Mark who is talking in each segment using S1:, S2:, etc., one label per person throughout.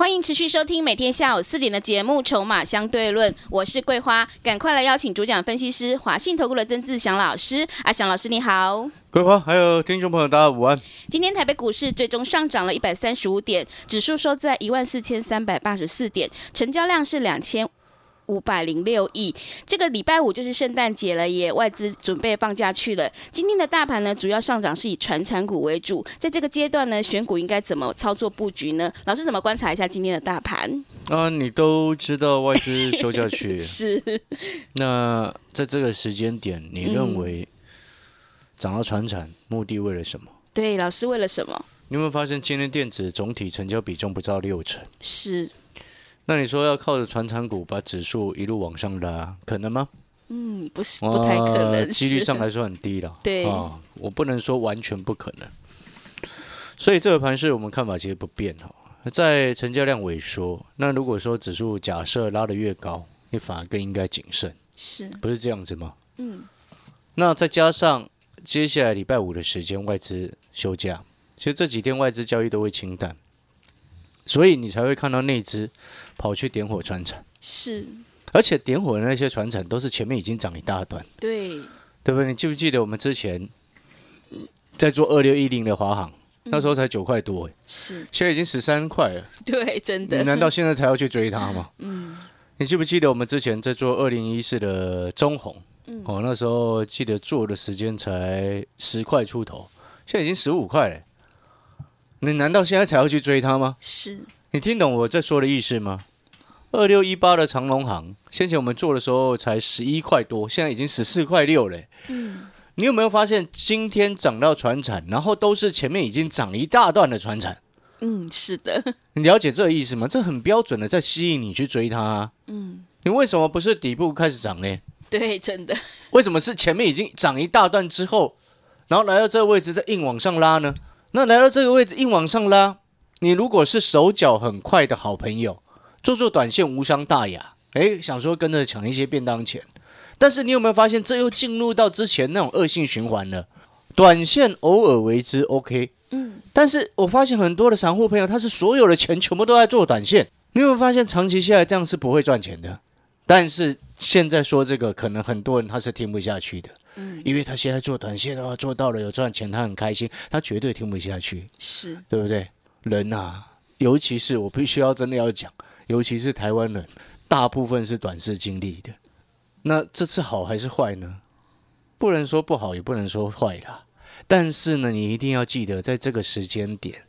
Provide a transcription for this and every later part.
S1: 欢迎持续收听每天下午四点的节目《筹码相对论》，我是桂花，赶快来邀请主讲分析师华信投顾的曾志祥老师。阿祥老师你好，
S2: 桂花还有听众朋友大家午安。
S1: 今天台北股市最终上涨了一百三十五点，指数收在一万四千三百八十四点，成交量是两千。五百零六亿，这个礼拜五就是圣诞节了，也外资准备放假去了。今天的大盘呢，主要上涨是以传产股为主，在这个阶段呢，选股应该怎么操作布局呢？老师怎么观察一下今天的大盘？
S2: 啊，你都知道外资休假去，
S1: 是。
S2: 那在这个时间点，你认为涨到传产目的为了什么？
S1: 对，老师为了什么？
S2: 你有没有发现今天电子总体成交比重不到六成？
S1: 是。
S2: 那你说要靠着传产股把指数一路往上拉，可能吗？
S1: 嗯，不是，不太可能，
S2: 几率上来说很低了。
S1: 对
S2: 啊，我不能说完全不可能。所以这个盘是我们看法其实不变哈，在成交量萎缩，那如果说指数假设拉得越高，你反而更应该谨慎，
S1: 是
S2: 不是这样子吗？嗯。那再加上接下来礼拜五的时间外资休假，其实这几天外资交易都会清淡。所以你才会看到那只跑去点火船产，
S1: 是，
S2: 而且点火的那些船产都是前面已经涨一大段，
S1: 对，
S2: 对不对？你记不记得我们之前在做二六一零的华航，那时候才九块多，
S1: 是，
S2: 现在已经十三块了，
S1: 对，真的。
S2: 你难道现在才要去追它吗？嗯，你记不记得我们之前在做二零一四的中红，嗯。哦，那时候记得做的时间才十块出头，现在已经十五块了。你难道现在才要去追它吗？
S1: 是
S2: 你听懂我在说的意思吗？二六一八的长隆行，先前我们做的时候才十一块多，现在已经十四块六了。嗯，你有没有发现今天涨到船产，然后都是前面已经涨一大段的船产？
S1: 嗯，是的。
S2: 你了解这个意思吗？这很标准的在吸引你去追它。嗯，你为什么不是底部开始涨呢？
S1: 对，真的。
S2: 为什么是前面已经涨一大段之后，然后来到这个位置再硬往上拉呢？那来到这个位置硬往上拉，你如果是手脚很快的好朋友，做做短线无伤大雅。诶，想说跟着抢一些便当钱，但是你有没有发现，这又进入到之前那种恶性循环了？短线偶尔为之 OK，嗯，但是我发现很多的散户朋友，他是所有的钱全部都在做短线。你有没有发现，长期下来这样是不会赚钱的？但是现在说这个，可能很多人他是听不下去的。嗯，因为他现在做短线的话，做到了有赚钱，他很开心，他绝对听不下去，
S1: 是
S2: 对不对？人啊，尤其是我必须要真的要讲，尤其是台湾人，大部分是短视经历的。那这次好还是坏呢？不能说不好，也不能说坏啦。但是呢，你一定要记得，在这个时间点，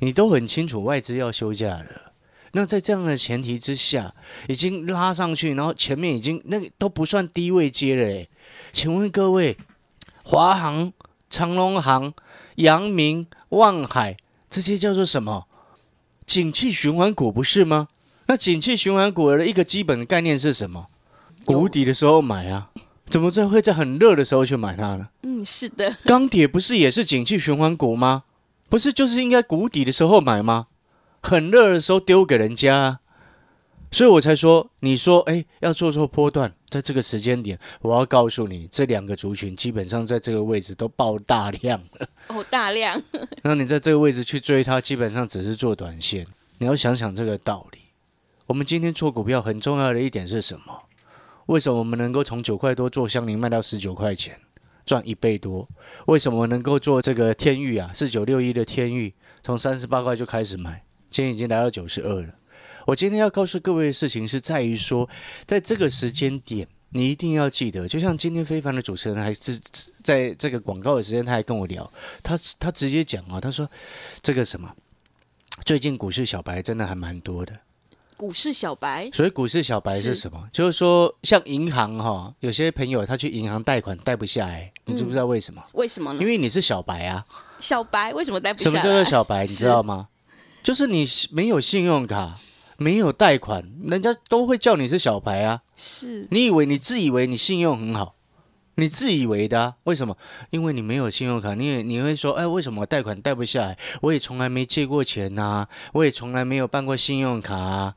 S2: 你都很清楚外资要休假了。那在这样的前提之下，已经拉上去，然后前面已经那个都不算低位接了诶。请问各位，华航、长隆航、阳明、望海这些叫做什么？景气循环股不是吗？那景气循环股的一个基本的概念是什么？谷底的时候买啊，怎么在会在很热的时候去买它呢？
S1: 嗯，是的。
S2: 钢铁不是也是景气循环股吗？不是就是应该谷底的时候买吗？很热的时候丢给人家。所以我才说，你说，哎，要做做波段，在这个时间点，我要告诉你，这两个族群基本上在这个位置都爆大量了。
S1: 哦，大量。
S2: 那你在这个位置去追它，基本上只是做短线。你要想想这个道理。我们今天做股票很重要的一点是什么？为什么我们能够从九块多做香菱卖到十九块钱，赚一倍多？为什么能够做这个天域啊？四九六一的天域，从三十八块就开始买，今天已经来到九十二了。我今天要告诉各位的事情是在于说，在这个时间点，你一定要记得，就像今天非凡的主持人还是在这个广告的时间，他还跟我聊，他他直接讲啊，他说这个什么，最近股市小白真的还蛮多的。
S1: 股市小白，
S2: 所以股市小白是什么？就是说，像银行哈，有些朋友他去银行贷款贷不下来，你知不知道为什么？
S1: 为什么呢？
S2: 因为你是小白啊。
S1: 小白为什么贷不下来？
S2: 什么叫做小白？你知道吗？就是你没有信用卡。没有贷款，人家都会叫你是小白啊。
S1: 是
S2: 你以为你自以为你信用很好，你自以为的、啊，为什么？因为你没有信用卡，你也你会说，哎，为什么我贷款贷不下来？我也从来没借过钱呐、我也从来没有办过信用卡、啊，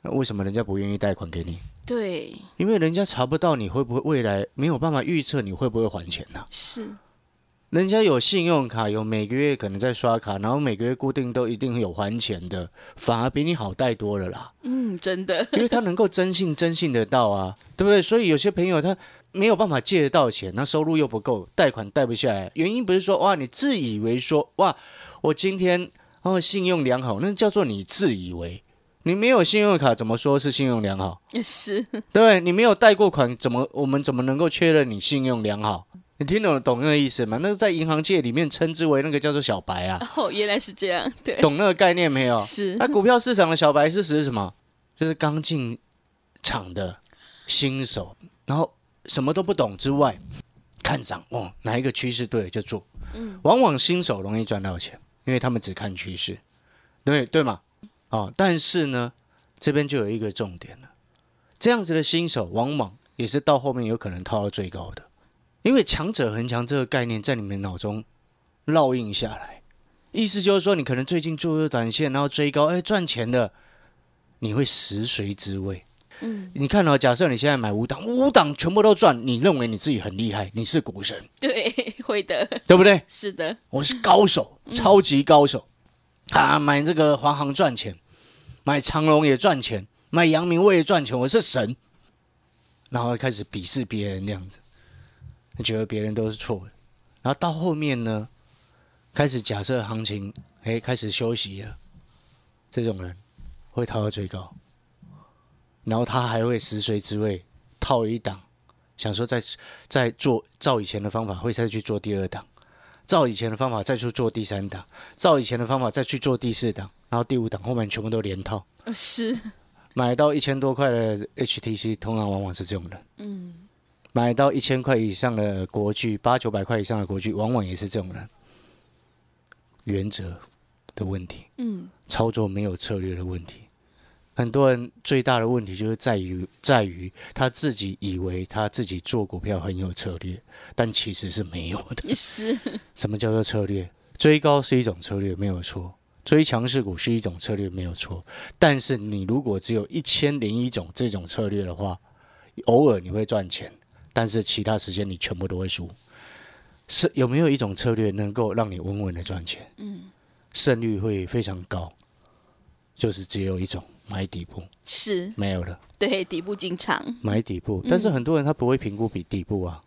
S2: 那为什么人家不愿意贷款给你？
S1: 对，
S2: 因为人家查不到你会不会未来没有办法预测你会不会还钱呐、
S1: 是
S2: 人家有信用卡，有每个月可能在刷卡，然后每个月固定都一定有还钱的，反而比你好贷多了啦。
S1: 嗯，真的
S2: 因为他能够征信征信得到啊，对不对？所以有些朋友他没有办法借得到钱，那收入又不够，贷款贷不下来。原因不是说哇，你自以为说哇，我今天哦信用良好，那叫做你自以为。你没有信用卡，怎么说是信用良好？
S1: 也是
S2: 对不对？你没有贷过款，怎么我们怎么能够确认你信用良好？你听懂懂那个意思吗？那个在银行界里面称之为那个叫做小白啊，
S1: 哦，原来是这样，对，
S2: 懂那个概念没有？
S1: 是
S2: 那股票市场的小白是指什么？就是刚进场的新手，然后什么都不懂之外，看涨哦，哪一个趋势对了就做。
S1: 嗯，
S2: 往往新手容易赚到钱，因为他们只看趋势，对对吗？哦，但是呢，这边就有一个重点了，这样子的新手往往也是到后面有可能套到最高的，因为强者恒强这个概念在你们脑中烙印下来。意思就是说，你可能最近做个短线，然后追高，哎，赚钱的，你会食髓知味。
S1: 嗯，
S2: 你看哦，假设你现在买五档，五档全部都赚，你认为你自己很厉害，你是股神，
S1: 对，会的，
S2: 对不对？
S1: 是的，
S2: 我是高手，超级高手。啊，买这个华航赚钱，买长隆也赚钱，买阳明我也赚钱，我是神。然后开始鄙视别人那样子，觉得别人都是错的。然后到后面呢，开始假设行情，哎，开始休息了，这种人会套到最高，然后他还会食髓知味，套一档，想说再再做照以前的方法，会再去做第二档。照以前的方法再去做第三档，照以前的方法再去做第四档，然后第五档后面全部都连套，
S1: 是，
S2: 买到一千多块的 HTC，通常往往是这种人；
S1: 嗯，
S2: 买到一千块以上的国剧，八九百块以上的国剧，往往也是这种人。原则的问题，
S1: 嗯，
S2: 操作没有策略的问题。很多人最大的问题就是在于，在于他自己以为他自己做股票很有策略，但其实是没有的。
S1: 是，
S2: 什么叫做策略？追高是一种策略，没有错；追强势股是一种策略，没有错。但是你如果只有一千零一种这种策略的话，偶尔你会赚钱，但是其他时间你全部都会输。是有没有一种策略能够让你稳稳的赚钱？
S1: 嗯，
S2: 胜率会非常高，就是只有一种买底部，
S1: 是，
S2: 没有了。
S1: 对，底部进场，
S2: 买底部，但是很多人他不会评估比底部啊，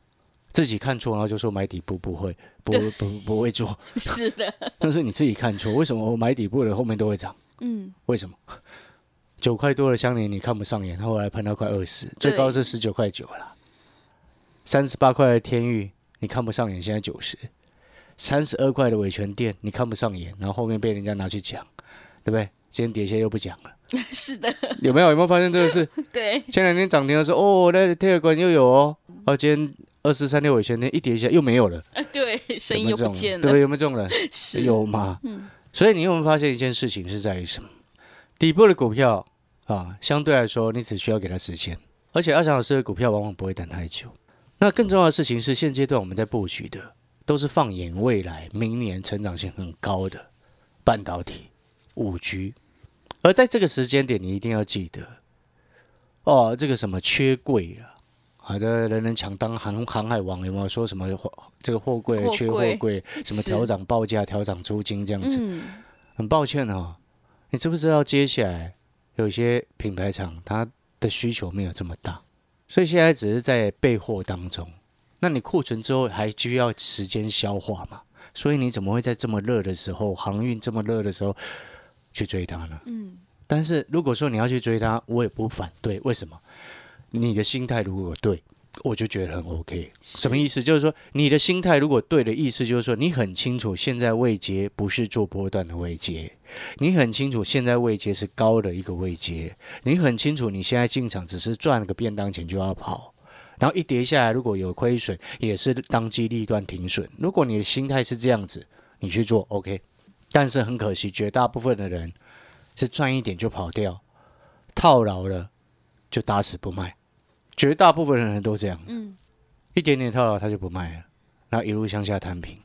S2: 自己看错，然后就说买底部不会，不
S1: 对
S2: 不不会做，
S1: 是的，
S2: 但是你自己看错，为什么我买底部的后面都会涨？
S1: 嗯，
S2: 为什么？九块多的香莲你看不上眼，后来喷到快二十，最高是十九块九了。三十八块的天域你看不上眼，现在九十。三十二块的伟权店你看不上眼，然后后面被人家拿去讲，对不对？今天跌下又不讲了，
S1: 是的，
S2: 有没有？有没有发现这个事？
S1: 对，
S2: 前两天涨停的时候，哦，那特管又有哦，哦，今天二四三六尾权店一跌一下又没有了，
S1: 啊，对，声音又？不见了，
S2: 对？有没有这种人？
S1: 是，
S2: 有吗？
S1: 嗯，
S2: 所以你有没有发现一件事情是在于什么？底部的股票啊，相对来说你只需要给它时间，而且阿强老师的股票往往不会等太久。那更重要的事情是，现阶段我们在布局的都是放眼未来，明年成长性很高的半导体、五 G，而在这个时间点，你一定要记得哦，这个什么缺柜啊。啊，这人人抢当航航海王，有没有说什么货这个货柜缺货
S1: 柜
S2: 柜，什么调涨报价、调涨租金这样子？
S1: 嗯，
S2: 很抱歉哦，你知不知道接下来有些品牌厂它的需求没有这么大，所以现在只是在备货当中。那你库存之后还需要时间消化嘛？所以你怎么会在这么热的时候，航运这么热的时候去追它呢？
S1: 嗯，
S2: 但是如果说你要去追它，我也不反对。为什么？你的心态如果对，我就觉得很 OK。什么意思？就是说你的心态如果对的意思，就是说你很清楚现在位阶不是做波段的位阶，你很清楚现在位阶是高的一个位阶，你很清楚你现在进场只是赚了个便当钱就要跑。然后一跌下来，如果有亏损，也是当机立断停损。如果你的心态是这样子，你去做 OK。但是很可惜，绝大部分的人是赚一点就跑掉，套牢了就打死不卖，绝大部分的人都这样，
S1: 嗯，
S2: 一点点套牢他就不卖了，然后一路向下摊平。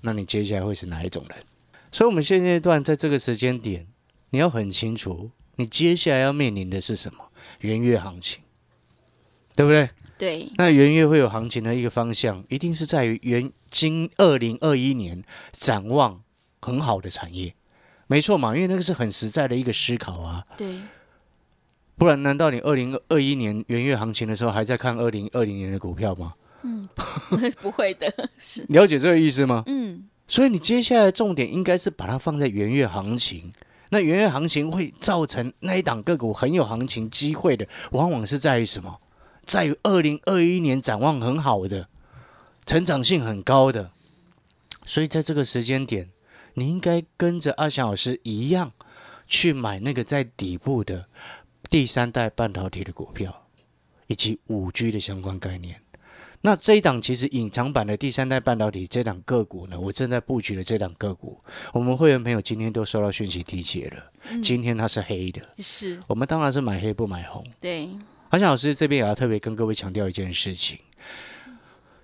S2: 那你接下来会是哪一种人？所以，我们现阶段在这个时间点，你要很清楚，你接下来要面临的是什么？元月行情，对不对？
S1: 对，
S2: 那元月会有行情的一个方向，一定是在于元今二零二一年展望很好的产业，没错嘛，因为那个是很实在的一个思考啊。
S1: 对，
S2: 不然，难道你二零二一年元月行情的时候还在看二零二零年的股票吗？
S1: 嗯，不会的，是，
S2: 了解这个意思吗？
S1: 嗯，
S2: 所以你接下来重点应该是把它放在元月行情。那元月行情会造成那一档个股很有行情机会的，往往是在于什么？在于二零二一年展望很好的，成长性很高的。所以在这个时间点，你应该跟着阿翔老师一样，去买那个在底部的第三代半导体的股票，以及五 G 的相关概念。那这一档其实隐藏版的第三代半导体这档个股呢，我正在布局的这档个股，我们会员朋友今天都收到讯息提解了。今天它是黑的，
S1: 是，
S2: 我们当然是买黑不买红。
S1: 对，
S2: 阿翔老师这边也要特别跟各位强调一件事情：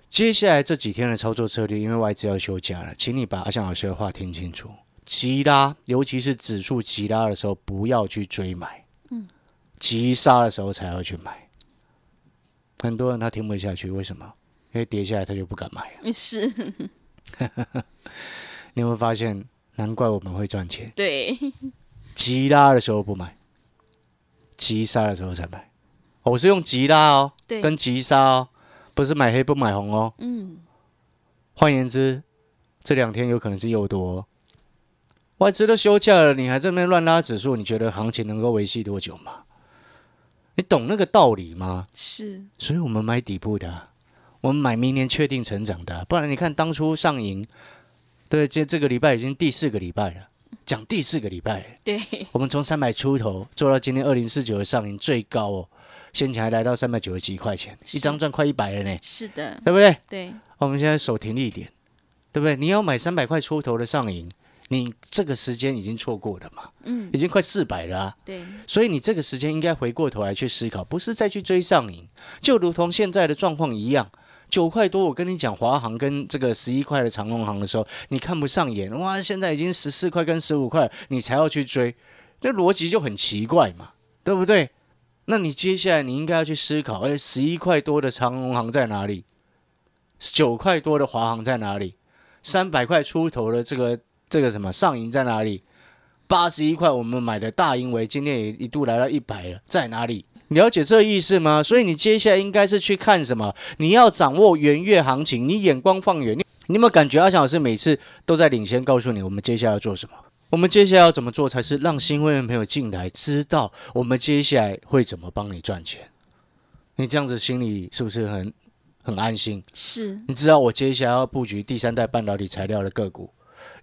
S2: 接下来这几天的操作策略，因为外资要休假了，请你把阿翔老师的话听清楚。急拉，尤其是指数急拉的时候，不要去追买。嗯，急杀的时候才要去买。很多人他听不下去，为什么？因为跌下来他就不敢买了。
S1: 是，
S2: 你有没有发现？难怪我们会赚钱。
S1: 对，
S2: 急拉的时候不买，急杀的时候才买。我是用急拉哦，
S1: 对，
S2: 跟急杀哦，不是买黑不买红哦。
S1: 嗯，
S2: 换言之，这两天有可能是又多。外资都休假了，你还在那边乱拉指数，你觉得行情能够维系多久吗？你懂那个道理吗？
S1: 是，
S2: 所以我们买底部的，我们买明年确定成长的，不然你看当初上银，对，这这个礼拜已经第四个礼拜了，讲第四个礼拜，
S1: 对，
S2: 我们从三百出头做到今天二零四九的上银最高哦，先前还来到三百九十几块钱，一张赚快一百了呢，
S1: 是的，
S2: 对不对？
S1: 对，
S2: 我们现在手停一点，对不对？你要买三百块出头的上银。你这个时间已经错过了嘛？嗯，已经快四百了啊。
S1: 对，
S2: 所以你这个时间应该回过头来去思考，不是再去追上瘾，就如同现在的状况一样。九块多，我跟你讲，华航跟这个十一块的长隆航的时候，你看不上眼，哇，现在已经十四块跟十五块，你才要去追，这逻辑就很奇怪嘛，对不对？那你接下来你应该要去思考，哎，十一块多的长隆航在哪里？九块多的华航在哪里？三百块出头的这个。这个什么上银在哪里？八十一块，我们买的大银维今天也一度来到一百了，在哪里？了解这意思吗？所以你接下来应该是去看什么？你要掌握元月行情，你眼光放远。你你有没有感觉阿强老师每次都在领先告诉你，我们接下来要做什么？我们接下来要怎么做才是让新会员朋友进来知道我们接下来会怎么帮你赚钱？你这样子心里是不是很很安心？
S1: 是，
S2: 你知道我接下来要布局第三代半导体材料的个股。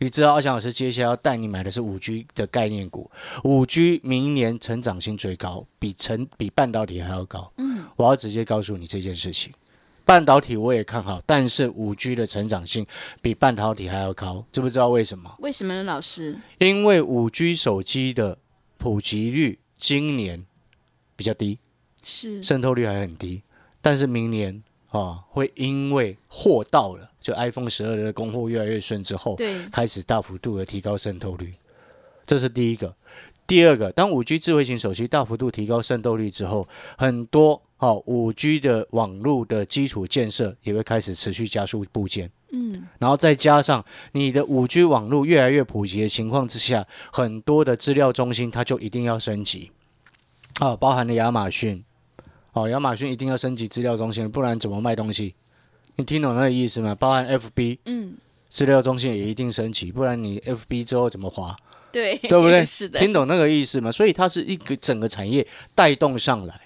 S2: 你知道阿翔老师接下来要带你买的是五 G 的概念股，五 G 明年成长性最高，比成比半导体还要高。嗯，我要直接告诉你这件事情，半导体我也看好，但是五 G 的成长性比半导体还要高，知不知道为什么？
S1: 为什么呢，老师？
S2: 因为五 G 手机的普及率今年比较低，
S1: 是
S2: 渗透率还很低，但是明年。啊，会因为货到了，就 iPhone 十二的供货越来越顺之后，
S1: 对，
S2: 开始大幅度的提高渗透率，这是第一个。第二个，当五 G 智慧型手机大幅度提高渗透率之后，很多好五 G 的网络的基础建设也会开始持续加速部件，嗯，然后再加上你的五 G 网络越来越普及的情况之下，很多的资料中心它就一定要升级，啊，包含了亚马逊。哦，亚马逊一定要升级资料中心，不然怎么卖东西？你听懂那个意思吗？包含 FB，嗯，资料中心也一定升级，不然你 FB 之后怎么滑？
S1: 对，
S2: 对不对？
S1: 是的，
S2: 听懂那个意思吗？所以它是一个整个产业带动上来，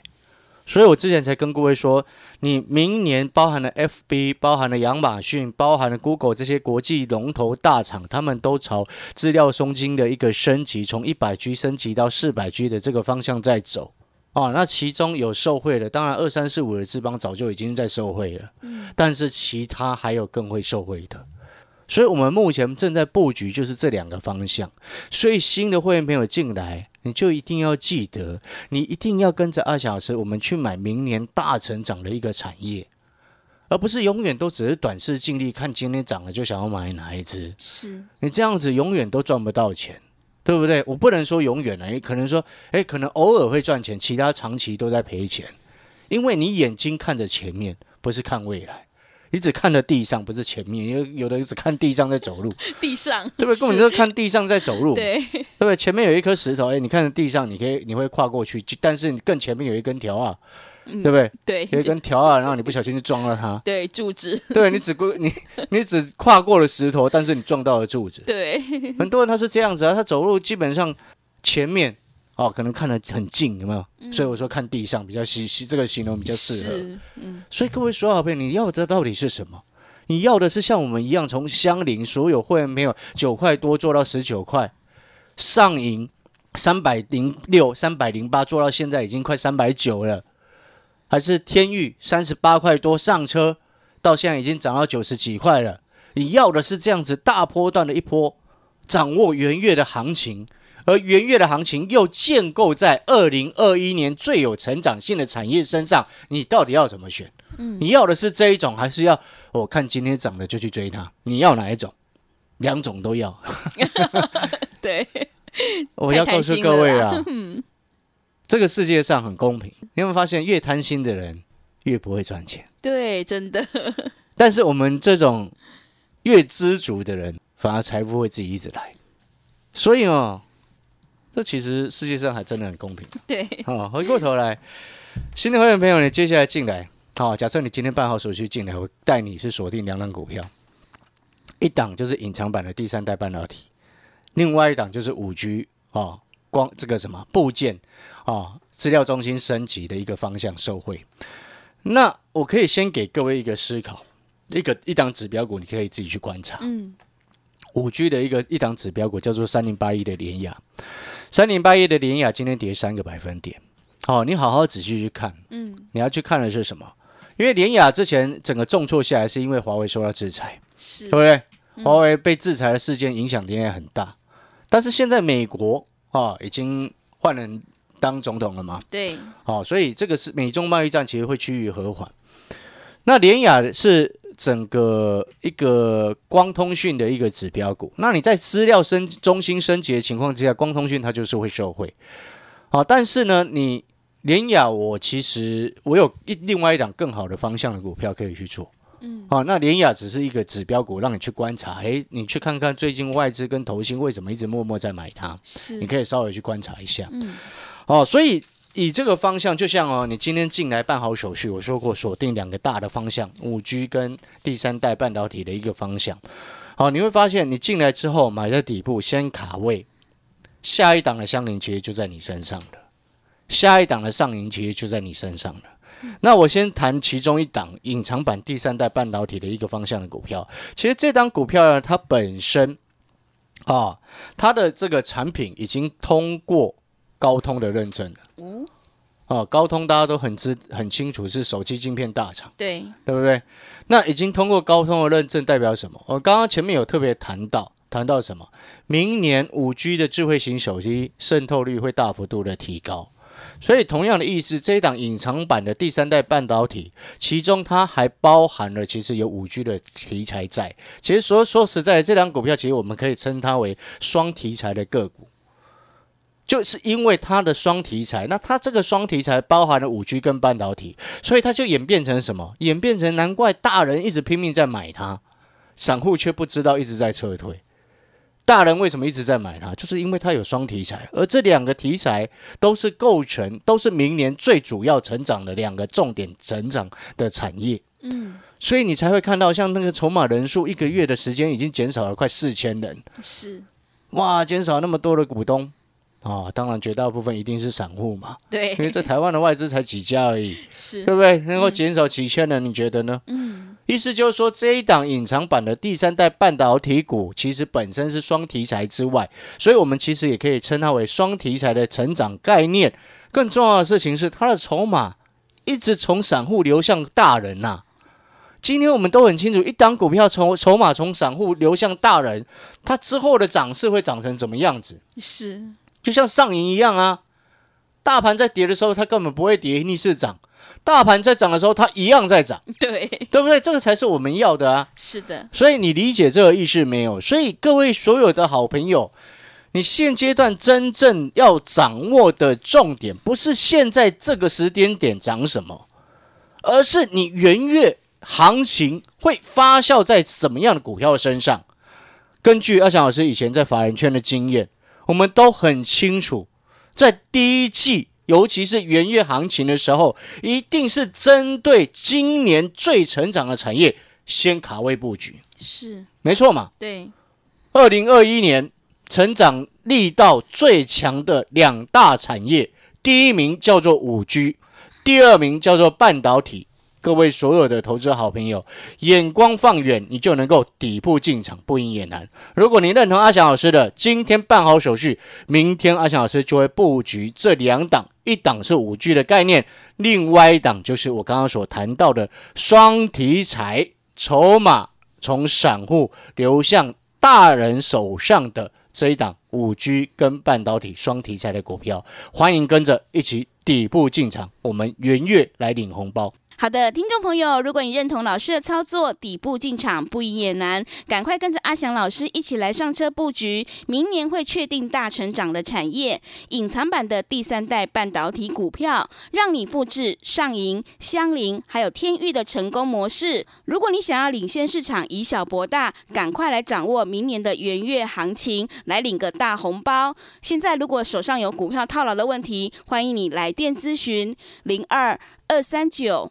S2: 所以我之前才跟各位说，你明年包含了 FB，包含了亚马逊，包含了 Google 这些国际龙头大厂，他们都朝资料中心的一个升级，从一百 G 升级到四百 G 的这个方向在走。哦，那其中有受贿的，当然二三四五的智邦早就已经在受贿了，嗯，但是其他还有更会受贿的，所以我们目前正在布局就是这两个方向，所以新的会员朋友进来，你就一定要记得，你一定要跟着二小时，我们去买明年大成长的一个产业，而不是永远都只是短视尽力看今天涨了就想要买哪一只。
S1: 是，
S2: 你这样子永远都赚不到钱，对不对？我不能说永远了，也可能说，哎，可能偶尔会赚钱，其他长期都在赔钱，因为你眼睛看着前面，不是看未来。你只看着地上，不是前面，有有的只看地上在走路，
S1: 地上，
S2: 对不对？根本就是看地上在走路，
S1: 对
S2: 对不对？前面有一颗石头，哎，你看着地上，你可以你会跨过去，但是你更前面有一根条啊，对不对？
S1: 对，
S2: 有一根条啊，然后你不小心就撞到它，
S1: 对柱子，
S2: 对你只过你 你只跨过了石头，但是你撞到了柱子。
S1: 对，
S2: 很多人他是这样子啊，他走路基本上前面哦，可能看得很近，有没有？所以我说看地上比较形形这个形容比较适合。所以各位所有好朋友，你要的到底是什么？你要的是像我们一样，从相邻所有会员朋友九块多做到十九块，上银三百零六、三百零八做到现在已经快三百九了，还是天域三十八块多上车，到现在已经涨到九十几块了。你要的是这样子大波段的一波，掌握元月的行情，而元月的行情又建构在二零二一年最有成长性的产业身上，你到底要怎么选？你要的是这一种，还是要我看今天涨的就去追它？你要哪一种？两种都要。
S1: 对，
S2: 我要告诉各位啊，这个世界上很公平。你有没有发现，越贪心的人越不会赚钱？
S1: 对，真的，
S2: 但是我们这种越知足的人，反而财富会自己一直来。所以哦，这其实世界上还真的很公平。
S1: 对，
S2: 好，回过头来，新的会员朋友，你接下来进来，好，假设你今天办好手续进来，我带你是锁定两档股票，一档就是隐藏版的第三代半导体，另外一档就是五 G 啊，光这个什么部件啊，资料中心升级的一个方向受惠。那我可以先给各位一个思考，一个一档指标股，你可以自己去观察。
S1: 嗯，
S2: 五 G 的一个一档指标股叫做三零八一的联雅，三零八一的联雅今天跌三个百分点。好、你好好仔细去看，
S1: 嗯，
S2: 你要去看的是什么？因为联雅之前整个重挫下来，是因为华为受到制裁，
S1: 是
S2: 对不对？华为被制裁的事件影响联雅很大，但是现在美国啊已经换人当总统了嘛，
S1: 对，
S2: 好、所以这个是美中贸易战其实会趋于和缓。那联雅是整个一个光通讯的一个指标股，那你在资料升中心升级的情况之下，光通讯它就是会受惠。好、但是呢，你联雅我其实我有一另外一档更好的方向的股票可以去做。
S1: 嗯，
S2: 好、那联雅只是一个指标股，让你去观察。诶，你去看看最近外资跟投信为什么一直默默在买它，
S1: 是
S2: 你，可以稍微去观察一下。
S1: 嗯，
S2: 哦，所以以这个方向，就像哦，你今天进来办好手续，我说过锁定两个大的方向，五 G 跟第三代半导体的一个方向。好、你会发现你进来之后买在底部先卡位，下一档的相邻其实就在你身上了，下一档的上影其实就在你身上了。那我先谈其中一档隐藏版第三代半导体的一个方向的股票。其实这档股票呢，它本身啊，它的这个产品已经通过高通的认证了。
S1: 哦，
S2: 啊，高通大家都很知很清楚是手机晶片大厂，
S1: 对，
S2: 对不对？那已经通过高通的认证，代表什么？我刚刚前面有特别谈到，谈到什么？明年五 G 的智慧型手机渗透率会大幅度的提高，所以同样的意思，这一档隐藏版的第三代半导体，其中它还包含了其实有五 G 的题材在。其实说说实在的，这档股票其实我们可以称它为双题材的个股。就是因为它的双题材，那它这个双题材包含了五 G 跟半导体，所以它就演变成什么？演变成难怪大人一直拼命在买它，散户却不知道一直在撤退。大人为什么一直在买它？就是因为它有双题材，而这两个题材都是构成，都是明年最主要成长的两个重点成长的产业。
S1: 嗯，
S2: 所以你才会看到，像那个筹码人数，一个月的时间已经减少了快四千人。
S1: 是，
S2: 哇，减少那么多的股东啊！当然，绝大部分一定是散户嘛，
S1: 对
S2: 因，为在台湾的外资才几家而已，
S1: 是
S2: 对，不对？能够减少几千人，你觉得呢？
S1: 嗯，
S2: 意思就是说，这一档隐藏版的第三代半导体股，其实本身是双题材之外，所以我们其实也可以称它为双题材的成长概念。更重要的事情是，它的筹码一直从散户流向大人呐、今天我们都很清楚，一档股票从筹码从散户流向大人，它之后的涨势会长成什么样子？
S1: 是，
S2: 就像上影一样啊。大盘在跌的时候，它根本不会跌，逆势涨；大盘在涨的时候，它一样在涨，
S1: 对，
S2: 对不对？这个才是我们要的啊。
S1: 是的，
S2: 所以你理解这个意思没有？所以各位所有的好朋友，你现阶段真正要掌握的重点，不是现在这个时间点涨什么，而是你元月行情会发酵在什么样的股票身上。根据阿翔老师以前在法人圈的经验，我们都很清楚，在第一季，尤其是元月行情的时候，一定是针对今年最成长的产业先卡位布局。
S1: 是，
S2: 没错嘛。
S1: 对，
S2: 二零二一年成长力道最强的两大产业，第一名叫做五 G，第二名叫做半导体。各位所有的投资好朋友，眼光放远，你就能够底部进场，不赢也难。如果你认同阿翔老师的，今天办好手续，明天阿翔老师就会布局这两档，一档是五 G 的概念，另外一档就是我刚刚所谈到的双题材，筹码从散户流向大人手上的这一档五 G 跟半导体双题材的股票，欢迎跟着一起底部进场，我们元月来领红包。
S1: 好的，听众朋友，如果你认同老师的操作，底部进场不赢也难，赶快跟着阿翔老师一起来上车布局，明年会确定大成长的产业，隐藏版的第三代半导体股票，让你复制上银、香菱还有天域的成功模式。如果你想要领先市场，以小博大，赶快来掌握明年的元月行情，来领个大红包。现在如果手上有股票套牢的问题，欢迎你来电咨询零二二三九。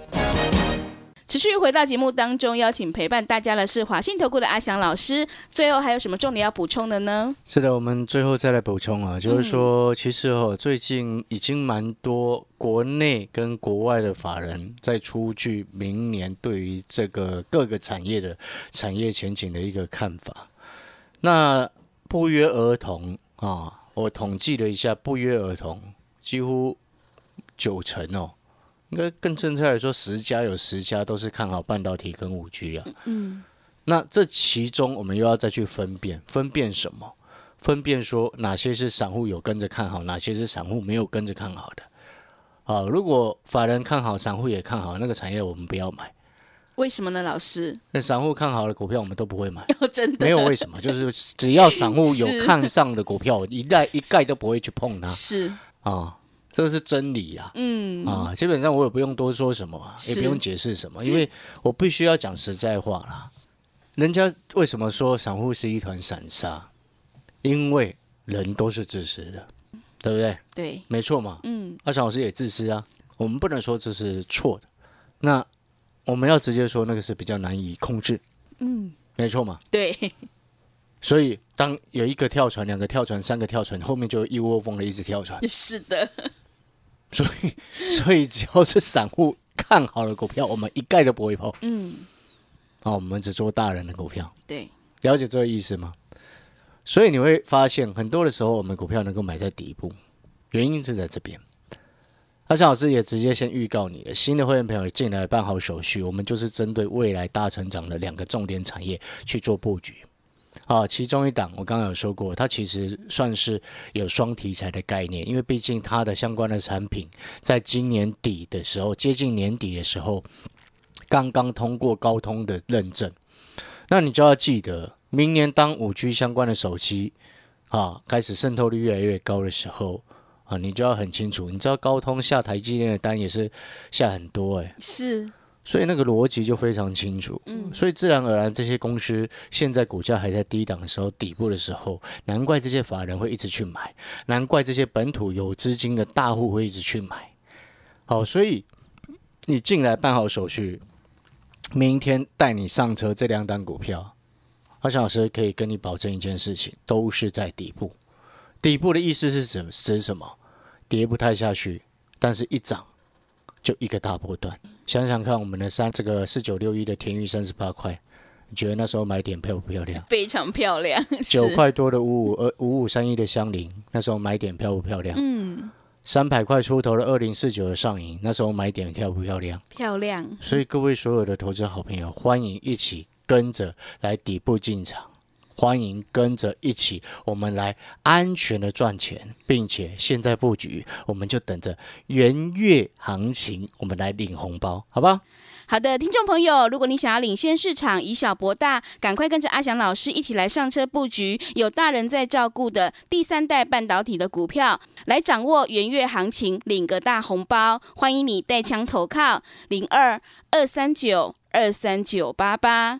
S1: 持续回到节目当中，邀请陪伴大家的是华信投顾的阿翔老师。最后还有什么重点要补充的呢？
S2: 是的，我们最后再来补充啊，就是说，其实哦，最近已经蛮多国内跟国外的法人在出具明年对于这个各个产业的产业前景的一个看法。那不约而同啊，我统计了一下，不约而同，几乎九成哦。应该更正确来说，十家有十家都是看好半导体跟五 G 啊。嗯，那这其中我们又要再去分辨，分辨什么？分辨说哪些是散户有跟着看好，哪些是散户没有跟着看好的。啊，如果法人看好，散户也看好那个产业，我们不要买。
S1: 为什么呢，老师？
S2: 那散户看好的股票，我们都不会买。
S1: 真的
S2: 没有为什么，就是只要散户有 看上的股票，一概一概都不会去碰它。
S1: 是
S2: 啊。这个是真理呀，
S1: 嗯
S2: 啊，基本上我也不用多说什么，也不用解释什么，因为我必须要讲实在话啦。人家为什么说散户是一团散沙？因为人都是自私的，对不对？
S1: 对，
S2: 没错嘛。
S1: 嗯，
S2: 阿强老师也自私啊，我们不能说这是错的。那我们要直接说那个是比较难以控制，
S1: 嗯，
S2: 没错嘛。
S1: 对，
S2: 所以当有一个跳船、两个跳船、三个跳船，后面就一窝蜂的一直跳船。
S1: 是的。
S2: 所以，所以只要是散户看好的股票，我们一概都不会碰。
S1: 嗯，
S2: 啊，我们只做大人的股票。
S1: 对，
S2: 了解这个意思吗？所以你会发现，很多的时候我们股票能够买在底部，原因是在这边。阿翔老师也直接先预告你了，新的会员朋友进来办好手续，我们就是针对未来大成长的两个重点产业去做布局。啊，其中一档我刚刚有说过，它其实算是有双题材的概念，因为毕竟它的相关的产品在今年底的时候，接近年底的时候，刚刚通过高通的认证。那你就要记得，明年当五 G 相关的手机啊开始渗透率越来越高的时候啊，你就要很清楚，你知道高通下台积电的单也是下很多哎，
S1: 是
S2: 所以那个逻辑就非常清楚。
S1: 嗯
S2: 所以自然而然，这些公司现在股价还在低档的时候，底部的时候，难怪这些法人会一直去买，难怪这些本土有资金的大户会一直去买。好，所以你进来办好手续，明天带你上车这两单股票，阿翔老师可以跟你保证一件事情，都是在底部。底部的意思是指指什么？跌不太下去，但是一涨就一个大波段。想想看，我们的三这个四九六一的天域三十八块，你觉得那时候买点漂不漂亮？
S1: 非常漂亮，
S2: 九，块多的五五二五五三一的香菱，那时候买点漂不漂亮？
S1: 嗯，
S2: 三百块出头的二零四九的上影，那时候买点漂不漂亮？
S1: 漂亮，
S2: 所以各位所有的投资好朋友，欢迎一起跟着来底部进场，欢迎跟着一起，我们来安全的赚钱，并且现在布局，我们就等着元月行情，我们来领红包，好不好？
S1: 好的，听众朋友，如果你想要领先市场，以小博大，赶快跟着阿翔老师一起来上车布局有大人在照顾的第三代半导体的股票，来掌握元月行情，领个大红包。欢迎你带枪投靠零二二三九二三九八八